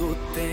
do tempo,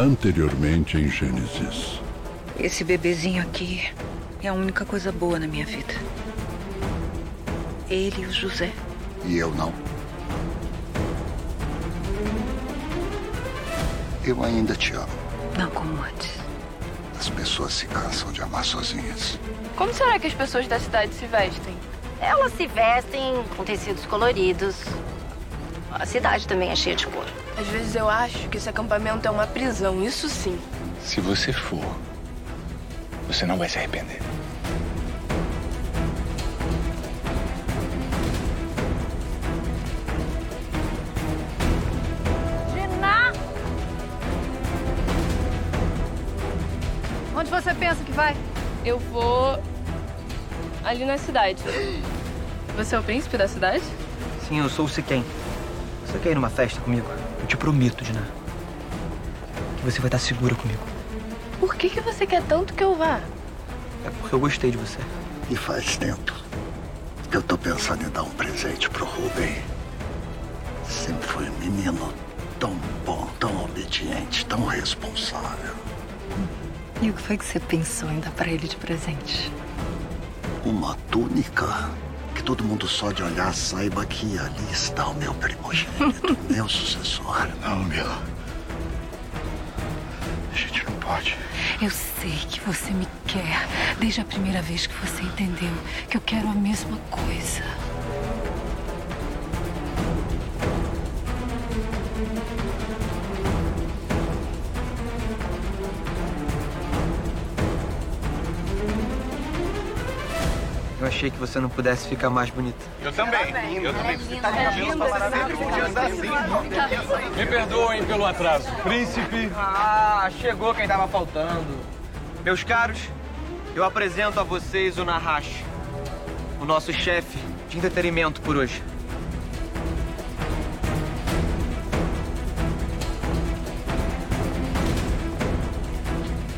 Anteriormente em Gênesis. Esse bebezinho aqui é a única coisa boa na minha vida. Ele e o José. E eu não. Eu ainda te amo. Não como antes. As pessoas se cansam de amar sozinhas. Como será que as pessoas da cidade se vestem? Elas se vestem com tecidos coloridos. A cidade também é cheia de cor. Às vezes eu acho que esse acampamento é uma prisão, isso sim. Se você for, você não vai se arrepender. Renan! Onde você pensa que vai? Eu vou ali na cidade. Você é o príncipe da cidade? Sim, eu sou o Siquem. Você quer ir numa festa comigo? Eu te prometo, Dina. Que você vai estar segura comigo. Por que, que você quer tanto que eu vá? É porque eu gostei de você. E faz tempo que eu tô pensando em dar um presente pro Ruben. Sempre foi um menino tão bom, tão obediente, tão responsável. E o que foi que você pensou em dar pra ele de presente? Uma túnica que todo mundo só de olhar saiba que ali está o meu primogênito, meu sucessor. Não, Mila. A gente não pode. Eu sei que você me quer desde a primeira vez que você entendeu que eu quero a mesma coisa. Achei que você não pudesse ficar mais bonita. Eu também. Eu também. Você tá Me perdoem pelo atraso. Príncipe. Ah, chegou quem tava faltando. Meus caros, eu apresento a vocês o Nahash, o nosso chefe de entretenimento por hoje.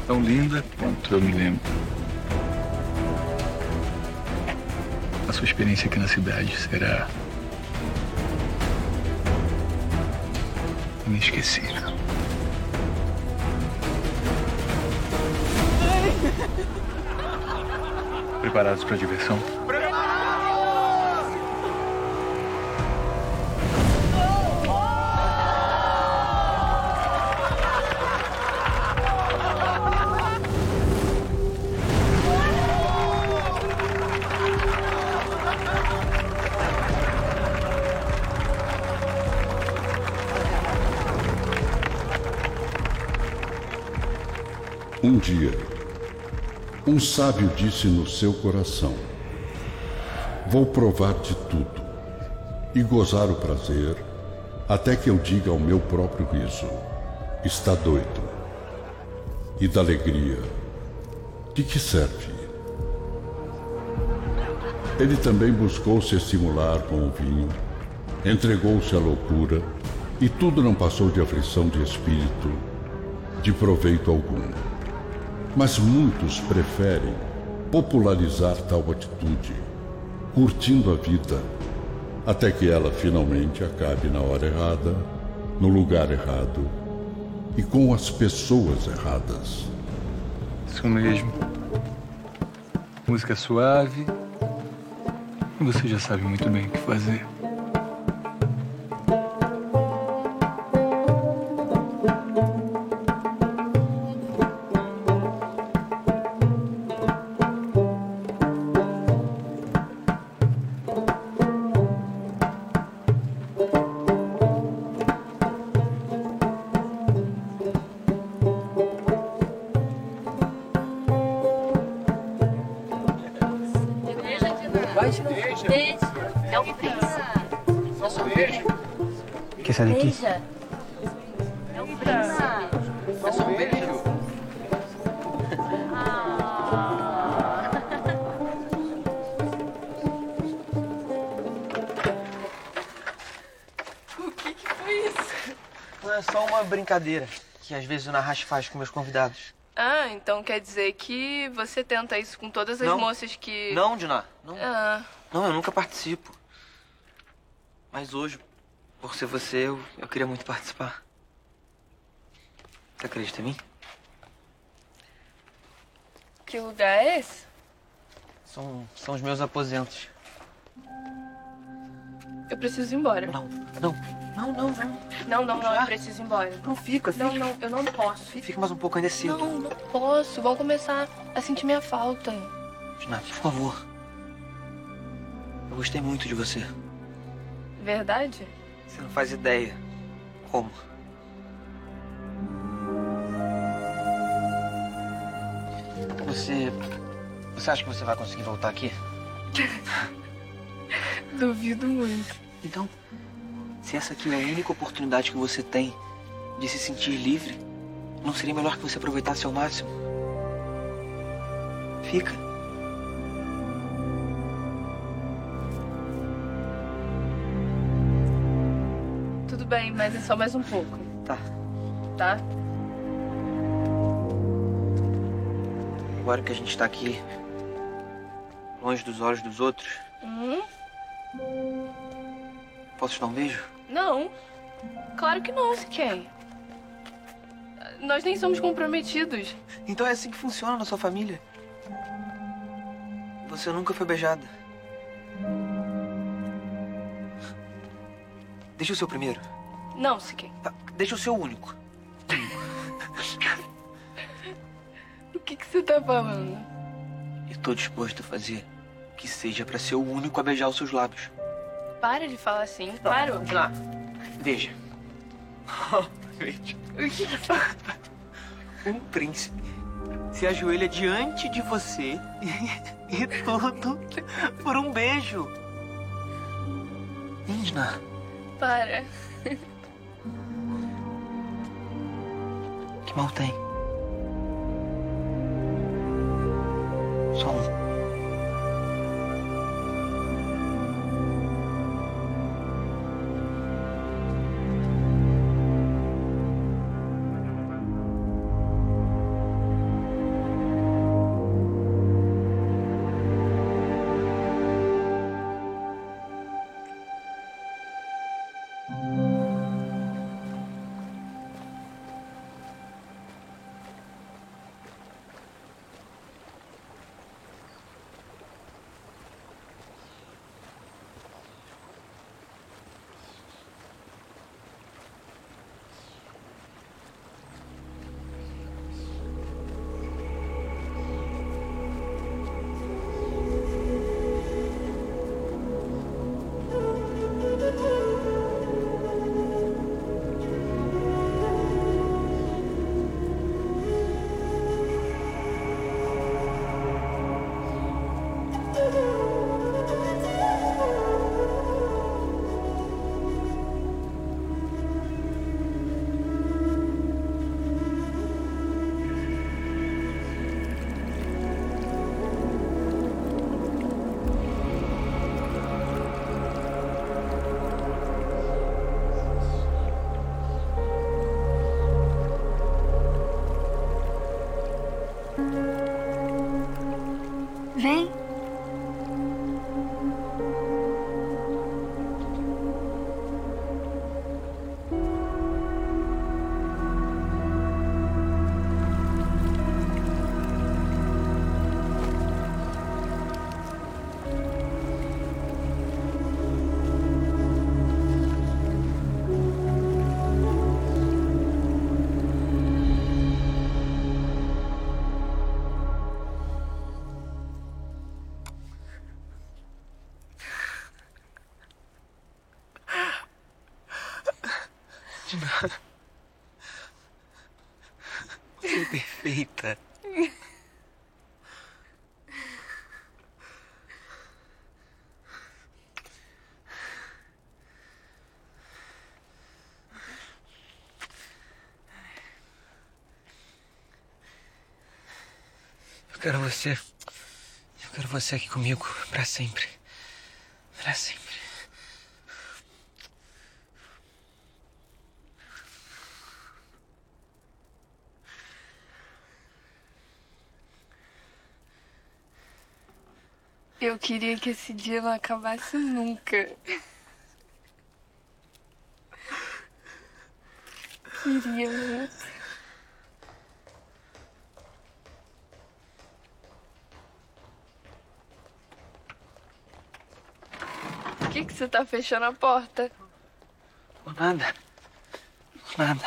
Tão linda quanto eu me lembro. Sua experiência aqui na cidade será inesquecível. Preparados para a diversão? Um sábio disse no seu coração: Vou provar de tudo e gozar o prazer, até que eu diga ao meu próprio riso: Está doido. E da alegria, de que serve? Ele também buscou se estimular com o vinho, entregou-se à loucura, e tudo não passou de aflição de espírito, de proveito algum. Mas muitos preferem popularizar tal atitude, curtindo a vida, Até que ela finalmente acabe na hora errada, no lugar errado e com as pessoas erradas. Isso mesmo. Música suave. Você já sabe muito bem o que fazer. Brincadeira que às vezes o Nahash faz com meus convidados. Ah, então quer dizer que você tenta isso com todas as Não. moças que. Não, Diná. Não, Ah, não, eu nunca participo. Mas hoje, por ser você, eu, eu queria muito participar. Você acredita em mim? que lugar é esse? São, são os meus aposentos. Eu preciso ir embora. Não, não, não, não, não. Não, não, não, eu preciso ir embora. Não fica, fica. Não, não, eu não posso. Fica mais um pouco ainda é cedo. Não, não posso. Vão começar a sentir minha falta. Diná, por favor. Eu gostei muito de você. Verdade? Você não faz ideia. Como? Você. Você acha que você vai conseguir voltar aqui? Duvido muito. Então, se essa aqui é a única oportunidade que você tem de se sentir livre, não seria melhor que você aproveitasse ao máximo? Fica. Tudo bem, mas é só mais um pouco, Tá. tá? Agora que a gente tá aqui, longe dos olhos dos outros, Hum? Posso te dar um beijo? Não. Claro que não, se quem? Nós nem somos comprometidos. Então é assim que funciona na sua família. Você nunca foi beijada. Deixa o seu primeiro. Não, se quem? Tá, Deixa o seu único. O que, que você tá falando? E tô disposto a fazer que seja pra ser o único a beijar os seus lábios. Para de falar assim. Para. Vamos lá. Veja. Veja. O que que Um príncipe se ajoelha diante de você e tudo por um beijo. Indna, Para. que mal tem? Só um. De nada. Você é perfeita. Eu quero você. Eu quero você aqui comigo pra sempre. Pra sempre. Queria que esse dia não acabasse nunca. Queria muito. Por que, que você tá fechando a porta? Por nada. Nada.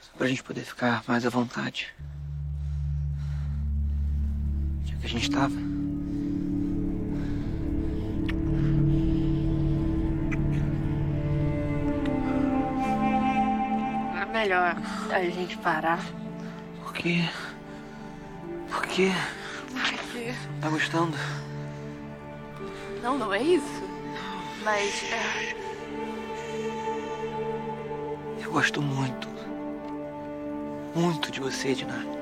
Só pra gente poder ficar mais à vontade. Que a gente tava. É melhor a gente parar. Por quê? Por quê? Porque... Tá gostando? Não, não é isso. Mas. é, Eu gosto muito. Muito de você, Edna.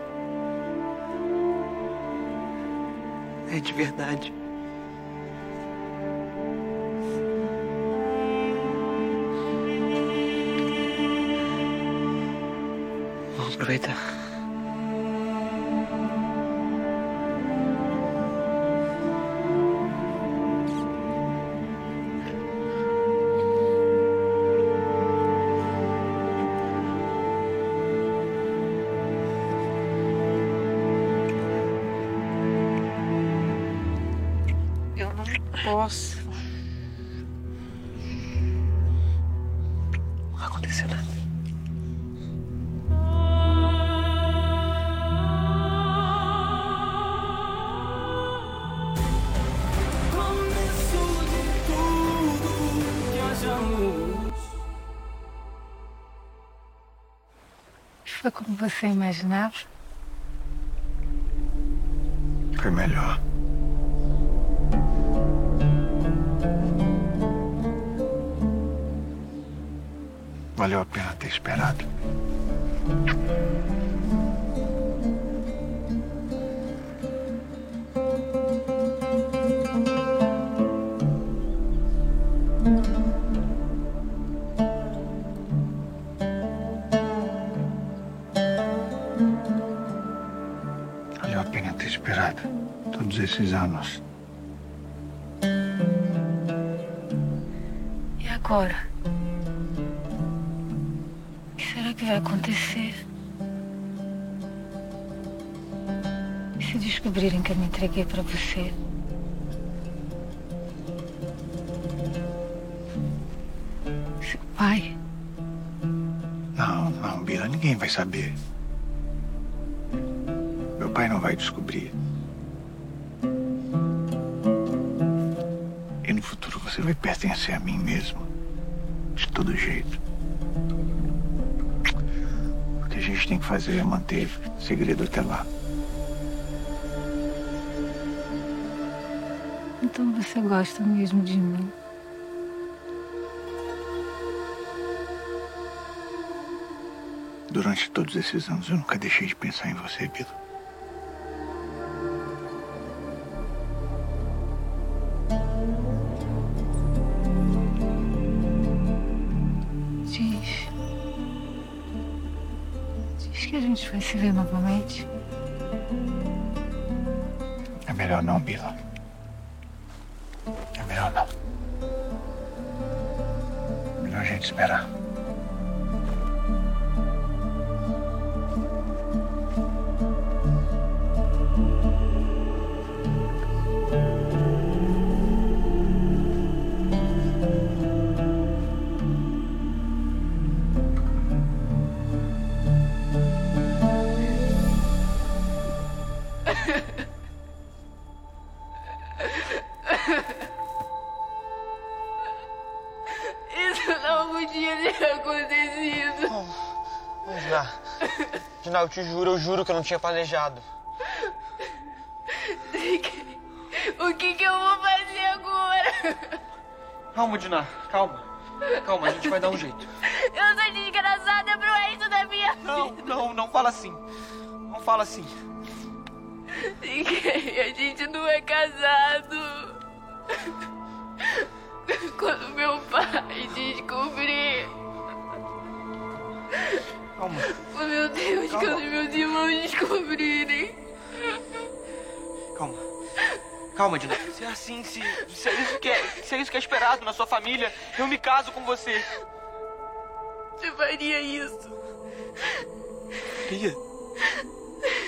É de verdade. Vamos aproveitar. Foi como você imaginava? Foi melhor. Valeu a pena ter esperado. Todos esses anos. E agora? O que será que vai acontecer? E se descobrirem que eu me entreguei pra você? Seu pai? Não, não, Bila, ninguém vai saber. Meu pai não vai descobrir. Vai pertencer a mim mesmo. De todo jeito. O que a gente tem que fazer é manter segredo até lá. Então você gosta mesmo de mim? Durante todos esses anos eu nunca deixei de pensar em você, Bila. Acontecido. Diná, Diná, eu te juro, eu juro que eu não tinha planejado. O que, que eu vou fazer agora? Calma, Diná, calma. Calma, a gente vai dar um jeito. Eu sou desgraçada pro resto da minha vida. Não, não, não fala assim. Não fala assim. Ninguém, a gente não é casado. Quando meu pai descobrir. Calma. Oh, meu Deus, Calma. quando meus irmãos descobrirem. Calma. Calma, Diná. Se é assim, se, se, é isso que é, se é isso que é esperado na sua família, eu me caso com você. Você faria isso? Faria.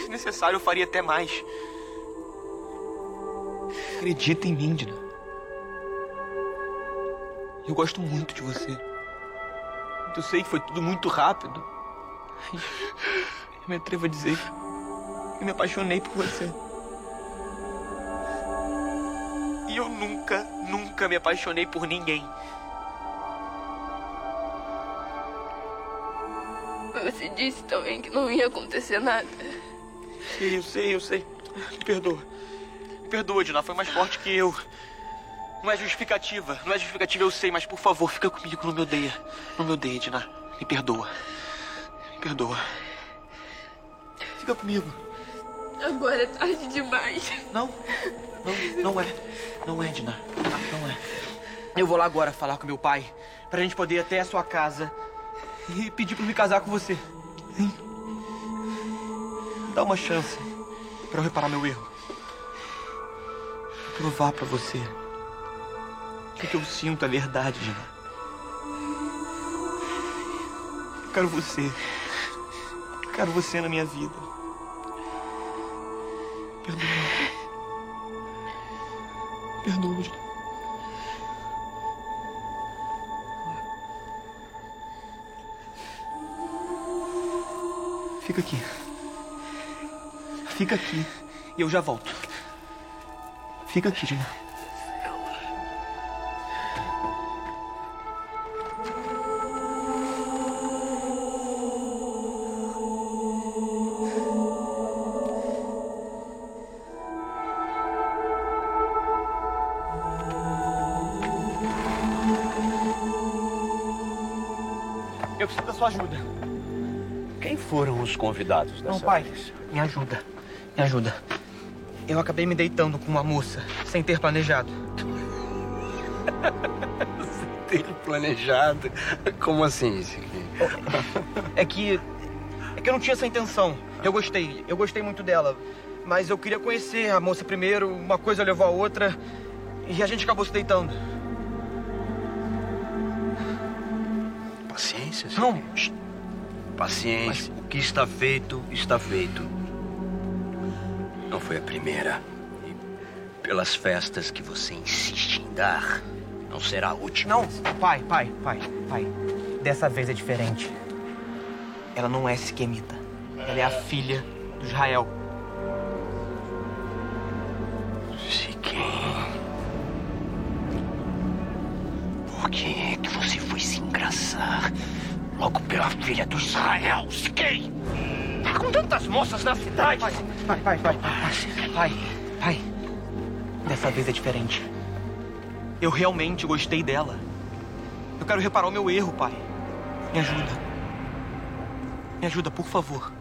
Se necessário, eu faria até mais. Acredita em mim, Dina. Eu gosto muito de você. Eu sei que foi tudo muito rápido. Eu me atrevo a dizer que eu me apaixonei por você. E eu nunca, nunca me apaixonei por ninguém. Você disse também que não ia acontecer nada. Sei, eu sei, eu sei. Me perdoa. Me perdoa, Dina. Foi mais forte que eu. Não é justificativa. Não é justificativa, eu sei, mas por favor, fica comigo. Não me odeia. Não me odeia, Dina. Me perdoa. Me perdoa. Fica comigo. Agora é tarde demais. Não. Não, não é. Não é, Dina. Não é. Eu vou lá agora falar com meu pai. Pra gente poder ir até a sua casa e pedir pra eu me casar com você. Dá uma chance pra eu reparar meu erro. Provar pra você o que eu sinto é verdade, Dina. Eu quero você. Eu quero você na minha vida. Perdoa. Perdoa, Dina. Fica aqui. Fica aqui e eu já volto. Fica aqui, Dina. Sua ajuda. Quem foram os convidados dessa Não, pai, vez? me ajuda. Me ajuda. Eu acabei me deitando com uma moça sem ter planejado. Ter planejado. Como assim, isso? É que. É que eu não tinha essa intenção. Eu gostei. Eu gostei muito dela. Mas eu queria conhecer a moça primeiro. Uma coisa levou a outra. E a gente acabou se deitando. Paciência. Shh. Paciência. O que está feito, está feito. Não foi a primeira. E pelas festas que você insiste em dar, não será a última. Não, pai, pai, pai, pai. Dessa vez é diferente. Ela não é Siquemita. Ela é a filha do Israel. Do Israel, Siquem? Tá com tantas moças na cidade. Pai, pai, pai, pai, pai, pai, pai. Dessa vez é diferente. Eu realmente gostei dela. Eu quero reparar o meu erro, pai. Me ajuda. Me ajuda, por favor.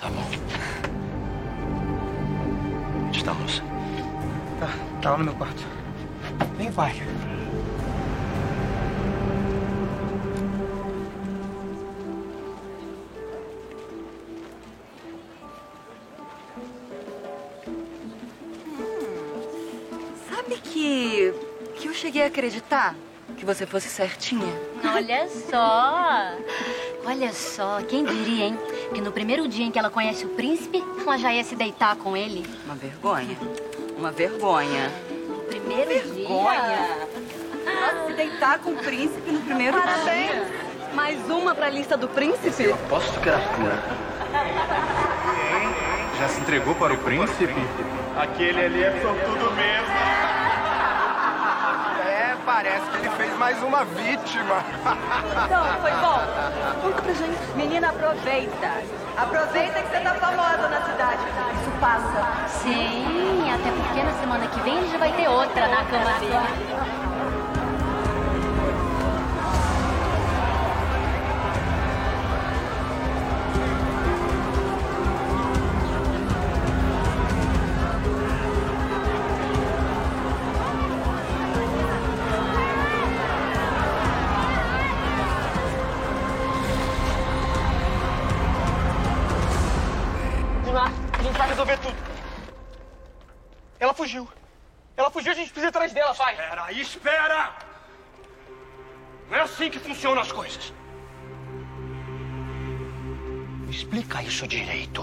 Tá bom. Onde está a moça? Tá, tá lá no meu quarto. Vem, pai. Que eu cheguei a acreditar que você fosse certinha? Olha só. Olha só, quem diria, hein? Que no primeiro dia em que ela conhece o príncipe, ela já ia se deitar com ele. Uma vergonha. Uma vergonha. No primeiro Vergonha. Nossa, se deitar com o príncipe no primeiro dia. Mais uma pra lista do príncipe? Posso que era pura. Já se entregou para o príncipe? Aquele ali é sortudo mesmo. Parece que ele fez mais uma vítima. Então, foi bom. Conta pra gente. Menina, aproveita. Aproveita que você tá famosa na cidade. Isso passa. Sim, até porque na semana que vem ele já vai ter outra na cama dele. Vai. Espera, espera! Não é assim que funcionam as coisas. Me explica isso direito.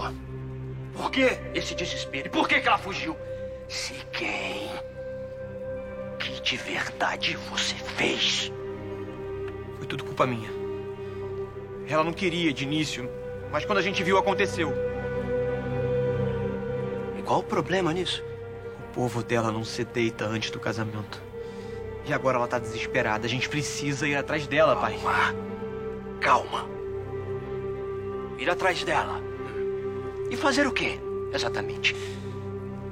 Por que esse desespero? E por que, que ela fugiu? Se quem? Que de verdade você fez? Foi tudo culpa minha. Ela não queria de início, mas quando a gente viu, aconteceu. E qual o problema nisso? O povo dela não se deita antes do casamento. E agora ela tá desesperada. A gente precisa ir atrás dela, pai. Calma. Ir atrás dela. E fazer o quê, exatamente?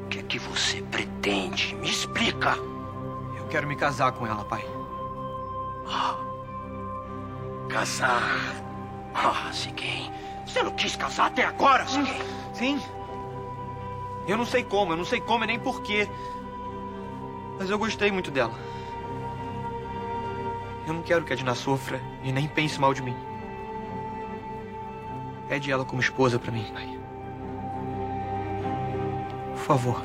O que é que você pretende? Me explica. Eu quero me casar com ela, pai. Casar? Ah, Siquem. Você não quis casar até agora, Siquem? Sim. Eu não sei como, eu não sei como e nem porquê. Mas eu gostei muito dela. Eu não quero que a Dina sofra e nem pense mal de mim. Pede ela como esposa pra mim, pai. Por favor.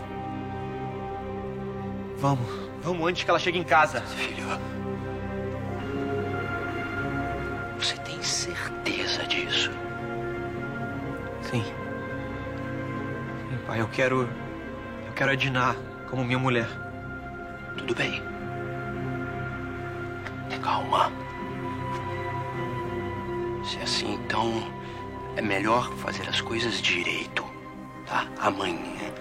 Vamos. Vamos antes que ela chegue em casa. Filho. Pai, eu quero. Eu quero a Diná como minha mulher. Tudo bem. Calma. Se é assim, então. É melhor fazer as coisas direito. Tá? Amanhã.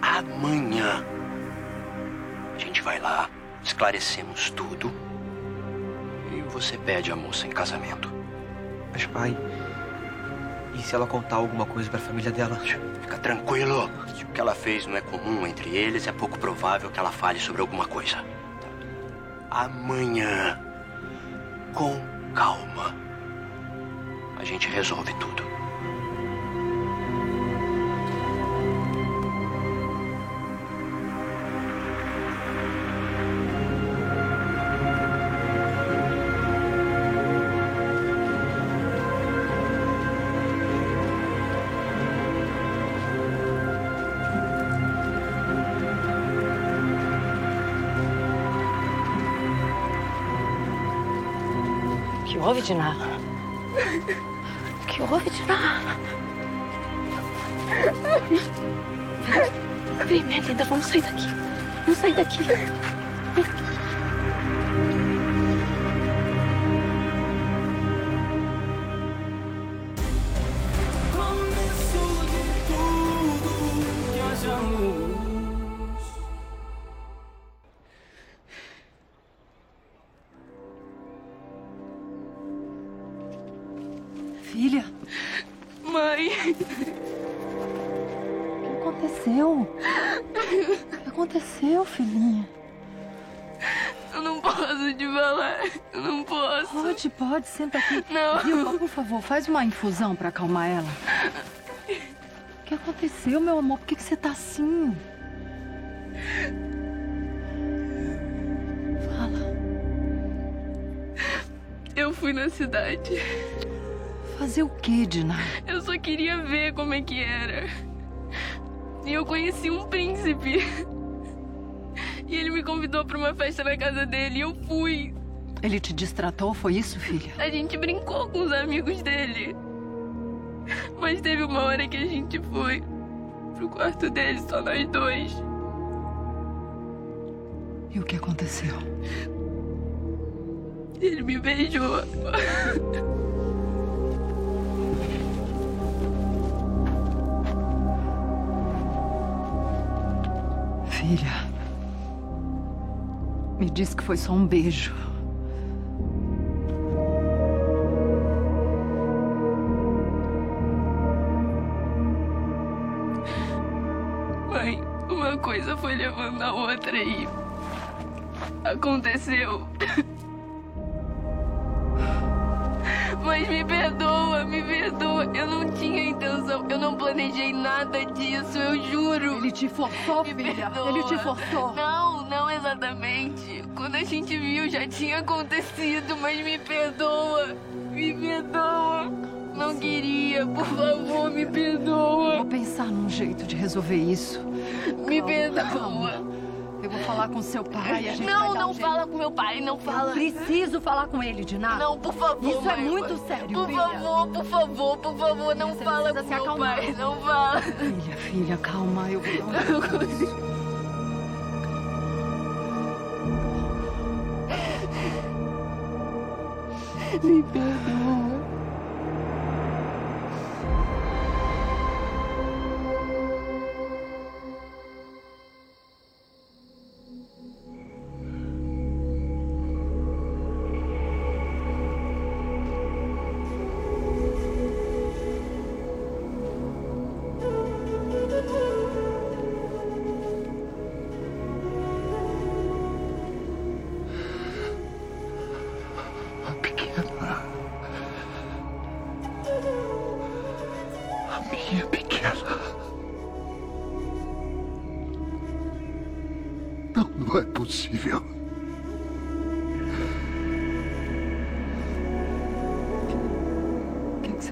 Amanhã. A gente vai lá, esclarecemos tudo. E você pede a moça em casamento. Mas, pai. E se ela contar alguma coisa pra família dela? Fica tranquilo. Se o que ela fez não é comum entre eles, é pouco provável que ela fale sobre alguma coisa. Amanhã, com calma, a gente resolve tudo. Houve, Diná? O que houve, Diná? Vem, minha linda, vamos sair daqui. Vamos sair daqui. Pode, senta aqui. Não. Vilma, por favor, faz uma infusão pra acalmar ela. O que aconteceu, meu amor? Por que, que você tá assim? Eu fui na cidade. Fazer o quê, Dina? Eu só queria ver como é que era. E eu conheci um príncipe. E ele me convidou pra uma festa na casa dele e eu fui. Ele te distratou, foi isso, filha? A gente brincou com os amigos dele. Mas teve uma hora que a gente foi pro quarto dele, só nós dois. E o que aconteceu? Ele me beijou. Filha. Me disse que foi só um beijo. Aconteceu. Mas me perdoa, me perdoa. Eu não tinha intenção. Eu não planejei nada disso, eu juro. Ele te forçou, Me filha. perdoa. Ele te forçou. Não, não exatamente. Quando a gente viu já tinha acontecido, mas me perdoa. Me perdoa. Não queria, por favor, me perdoa. Vou pensar num jeito de resolver isso. Me Calma, perdoa. calma. Eu vou falar com seu pai. A gente Não, não um jeito. fala com meu pai, não fala. Eu preciso falar com ele, Diná. Não, por favor. Isso é mãe, muito mãe. sério, Por filha. favor, por favor, por favor, não Você fala com meu pai, não fala. Filha, filha, calma. Eu vou dar um. Me perdoa.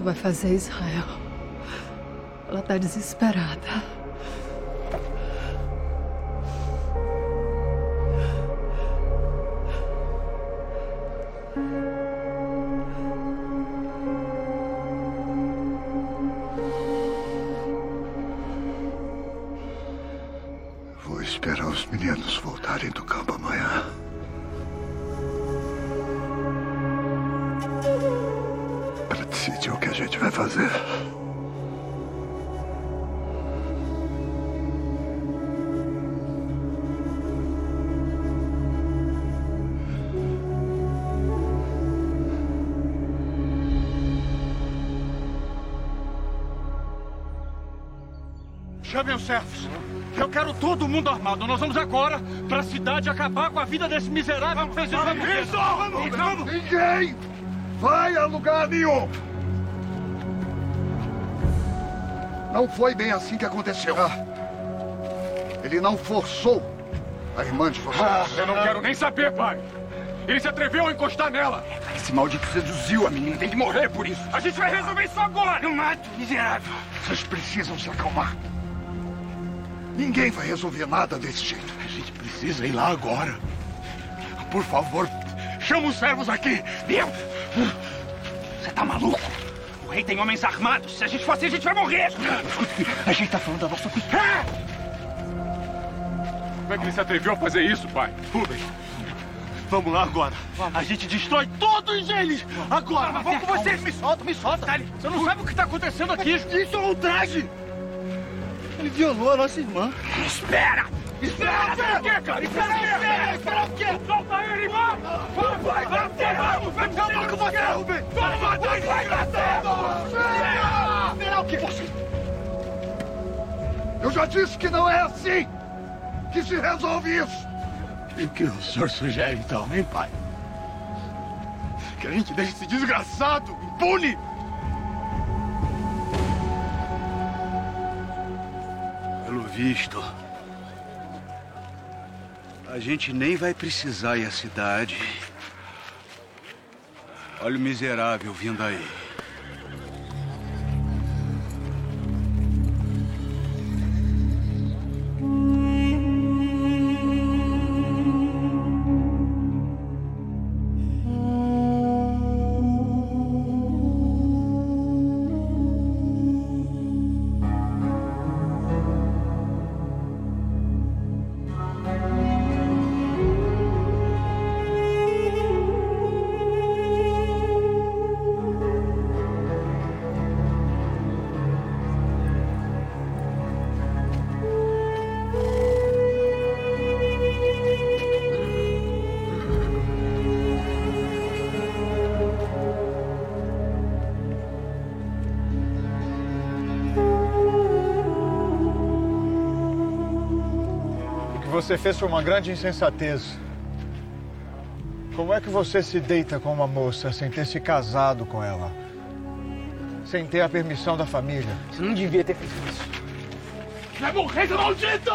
Vai fazer, Israel? Ela tá desesperada. Nós vamos agora pra cidade acabar com a vida desse miserável que fez isso. Vamos, isso! Vamos, vamos! Ninguém vai a lugar nenhum. Não foi bem assim que aconteceu. Ele não forçou a irmã de vocês. Ah, eu não quero nem saber, pai. Ele se atreveu a encostar nela. Esse maldito seduziu a menina. Tem que morrer por isso. A gente vai resolver isso agora. Não mato, miserável. Vocês precisam se acalmar. Ninguém vai resolver nada desse jeito. A gente precisa ir lá agora. Por favor, chama os servos aqui. Viu? Você tá maluco? O rei tem homens armados. Se a gente for assim, a gente vai morrer. A gente tá falando da nossa Ah! Como é que ele se atreveu a fazer isso, pai? Rubem, vamos lá agora. A gente destrói todos eles. Agora, mas vamos com você. Me solta, me solta. Você não sabe o que tá acontecendo aqui. Isso é um ultraje. Ele violou a nossa irmã. Espera! Espera! Espera o quê, cara? Espera, espera, espera o quê? Solta ele, irmão! Vai, vai, vai, vai, vai, vai, com você, Rubem! Vai, vai, vai, vai, vai, Espera o quê? Eu já disse que não é assim que se resolve isso. E o que o senhor sugere, então, hein, pai? Que a gente deixe esse desgraçado impune? Visto, a gente nem vai precisar ir à cidade. Olha o miserável vindo aí. Você fez foi uma grande insensatez. Como é que você se deita com uma moça sem ter se casado com ela? Sem ter a permissão da família? Você não devia ter feito isso. Vai morrer, seu maldito!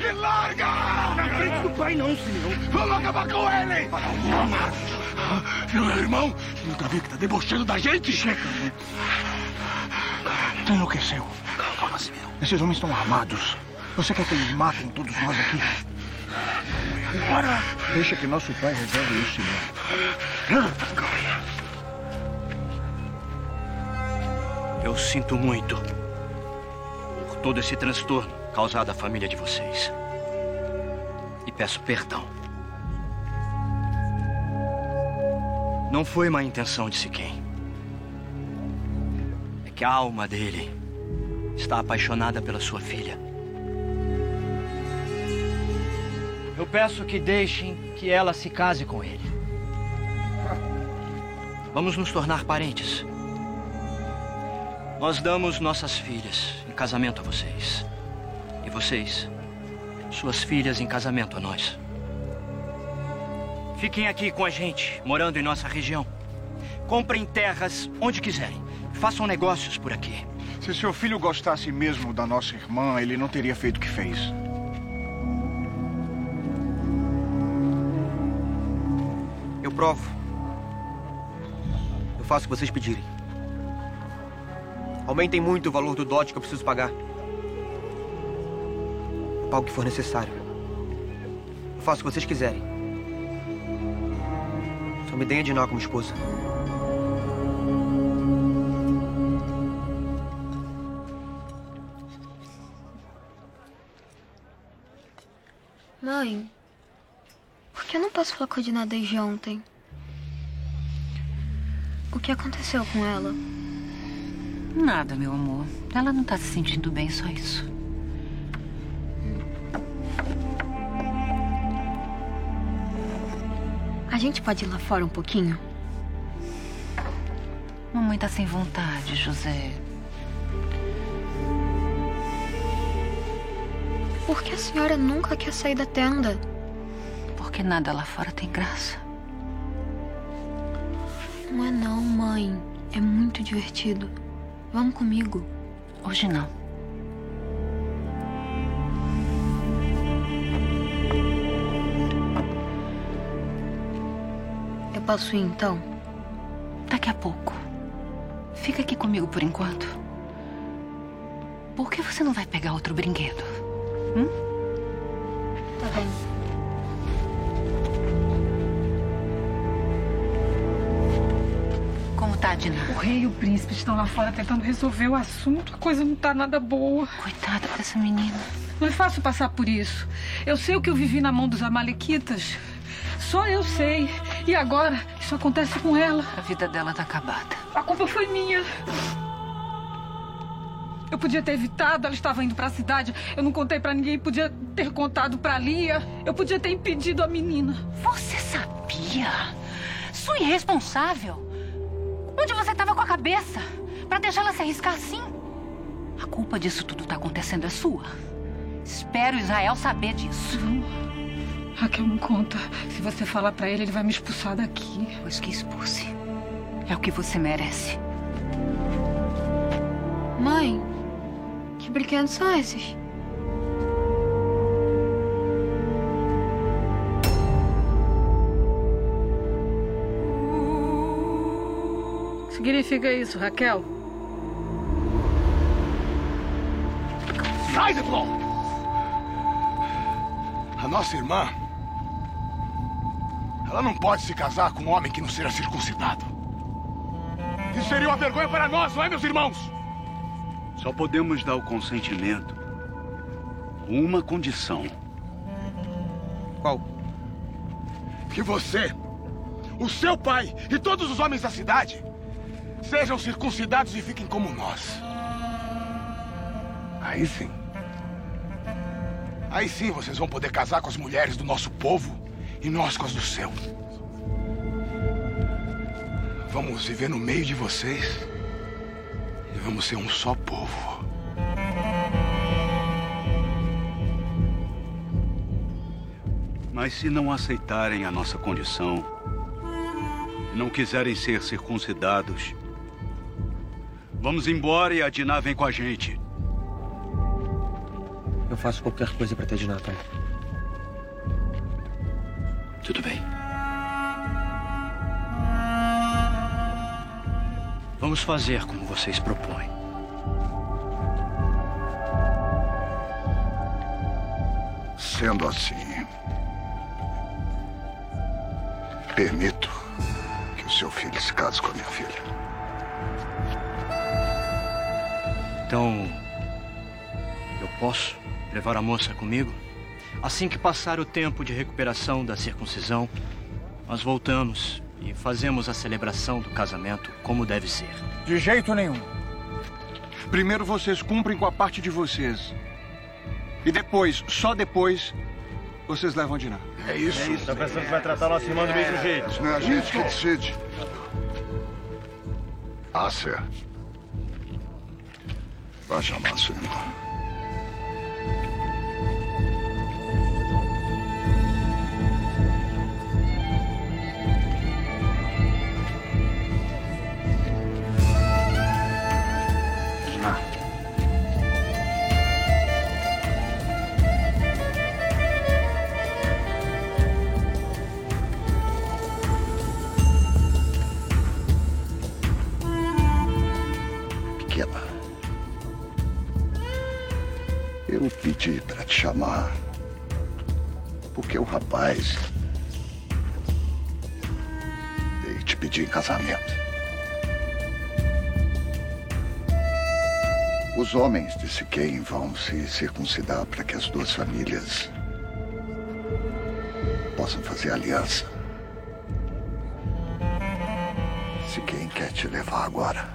Me larga! Na frente do pai, não, senhor. Vamos acabar com ele! Meu irmão, nunca vi que tá debochando da gente? Chega. Você enlouqueceu. Calma, Simeão. Esses homens estão armados. Você quer que eles matem todos nós aqui? Bora! Deixa que nosso pai resolve isso, Simeão. Eu sinto muito por todo esse transtorno causado à família de vocês. E peço perdão. Não foi má intenção de Siquem. É que a alma dele está apaixonada pela sua filha. Peço que deixem que ela se case com ele. Vamos nos tornar parentes. Nós damos nossas filhas em casamento a vocês. E vocês, suas filhas em casamento a nós. Fiquem aqui com a gente, morando em nossa região. Comprem terras onde quiserem. Façam negócios por aqui. Se seu filho gostasse mesmo da nossa irmã, ele não teria feito o que fez. Provo. Eu faço o que vocês pedirem. Aumentem muito o valor do dote que eu preciso pagar. Eu pago o que for necessário. Eu faço o que vocês quiserem. Só me deem a Diná como esposa. Por que eu não posso falar com a Diná desde ontem? O que aconteceu com ela? Nada, meu amor. Ela não tá se sentindo bem, só isso. A gente pode ir lá fora um pouquinho? Mamãe tá sem vontade, José. Por que a senhora nunca quer sair da tenda? Porque nada lá fora tem graça. Não é não, mãe. É muito divertido. Vamos comigo. Hoje não. Eu posso ir então? Daqui a pouco. Fica aqui comigo por enquanto. Por que você não vai pegar outro brinquedo? Hum? Dina? O rei e o príncipe estão lá fora tentando resolver o assunto. A coisa não tá nada boa. Coitada dessa menina. Não é fácil passar por isso. Eu sei o que eu vivi na mão dos amalequitas. Só eu sei. E agora, isso acontece com ela. A vida dela tá acabada. A culpa foi minha. Eu podia ter evitado, ela estava indo para a cidade. Eu não contei para ninguém, podia ter contado para Lia. Eu podia ter impedido a menina. Você sabia? Sua irresponsável. Onde você estava com a cabeça? Para deixar ela se arriscar assim? A culpa disso tudo tá acontecendo é sua. Espero Israel saber disso. Não. Raquel não conta. Se você falar para ele, ele vai me expulsar daqui. Pois que expulse. É o que você merece. Mãe, que brinquedos são esses? Significa isso, Raquel? Sai, Zeblon! A nossa irmã. Ela não pode se casar com um homem que não seja circuncidado. Isso seria uma vergonha para nós, não é, meus irmãos? Só podemos dar o consentimento com uma condição. Qual? Que você, o seu pai e todos os homens da cidade sejam circuncidados e fiquem como nós. Aí sim. Aí sim vocês vão poder casar com as mulheres do nosso povo e nós com as do seu. Vamos viver no meio de vocês e vamos ser um só povo. Mas se não aceitarem a nossa condição, não quiserem ser circuncidados, vamos embora e a Diná vem com a gente. Eu faço qualquer coisa pra ter Diná, pai. Tudo bem. Vamos fazer como vocês propõem. Sendo assim, permito que o seu filho se case com a minha filha. Então, eu posso levar a moça comigo? Assim que passar o tempo de recuperação da circuncisão, nós voltamos e fazemos a celebração do casamento como deve ser. De jeito nenhum. Primeiro vocês cumprem com a parte de vocês. E depois, só depois, vocês levam a Diná. É isso. É isso. Tá pensando que vai tratar nossa irmã do mesmo jeito? Isso não é a gente que decide. Ácia. Vá chamar sua irmã. Pequena. Os homens de Siquém vão se circuncidar para que as duas famílias possam fazer aliança. Siquém quer te levar agora.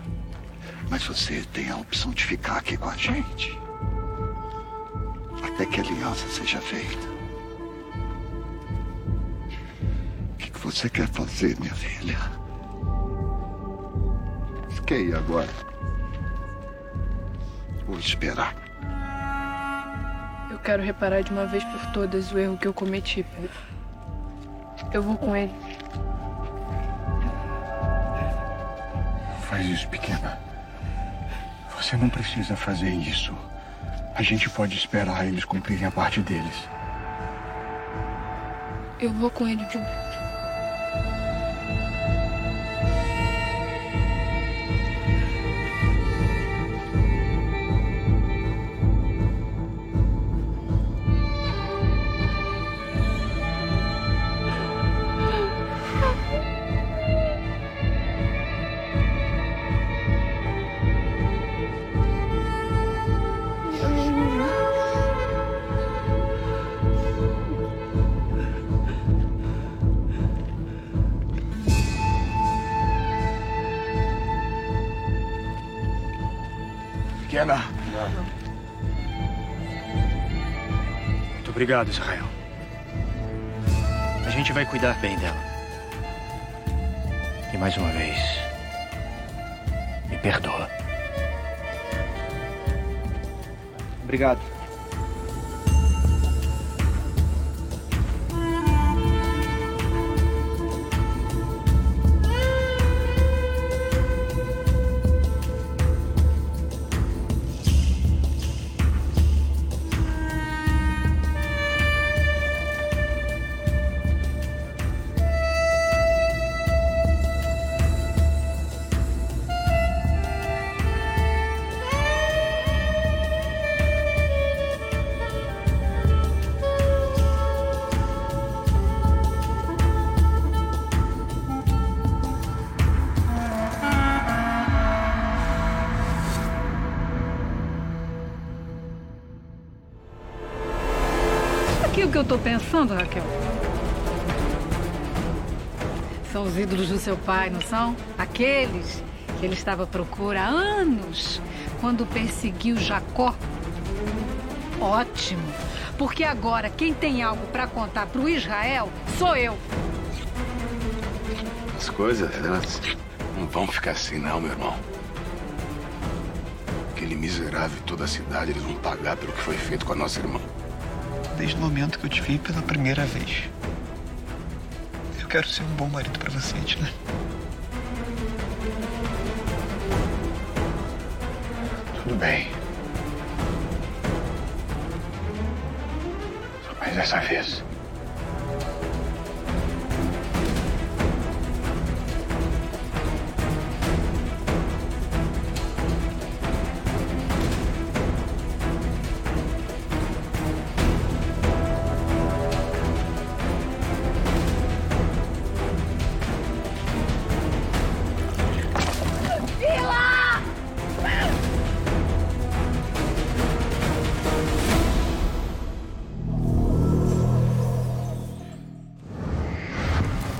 Mas você tem a opção de ficar aqui com a gente. Até que a aliança seja feita. O que que você quer fazer, minha filha? Ir agora? Vou esperar. Eu quero reparar de uma vez por todas o erro que eu cometi, Pedro. Eu vou com ele. Faz isso, pequena. Você não precisa fazer isso. A gente pode esperar eles cumprirem a parte deles. Eu vou com ele, Joe. Pequena. Muito obrigado, Israel. A gente vai cuidar bem dela. E mais uma vez, me perdoa. Obrigado. São os ídolos do seu pai, não são? Aqueles que ele estava à procura há anos, quando perseguiu Jacó. Ótimo, porque agora quem tem algo para contar pro Israel sou eu. As coisas, elas não vão ficar assim, não, meu irmão. Aquele miserável e toda a cidade, eles vão pagar pelo que foi feito com a nossa irmã. desde o momento que eu te vi pela primeira vez. Quero ser um bom marido pra você, Edna. Tudo bem. Mas dessa vez,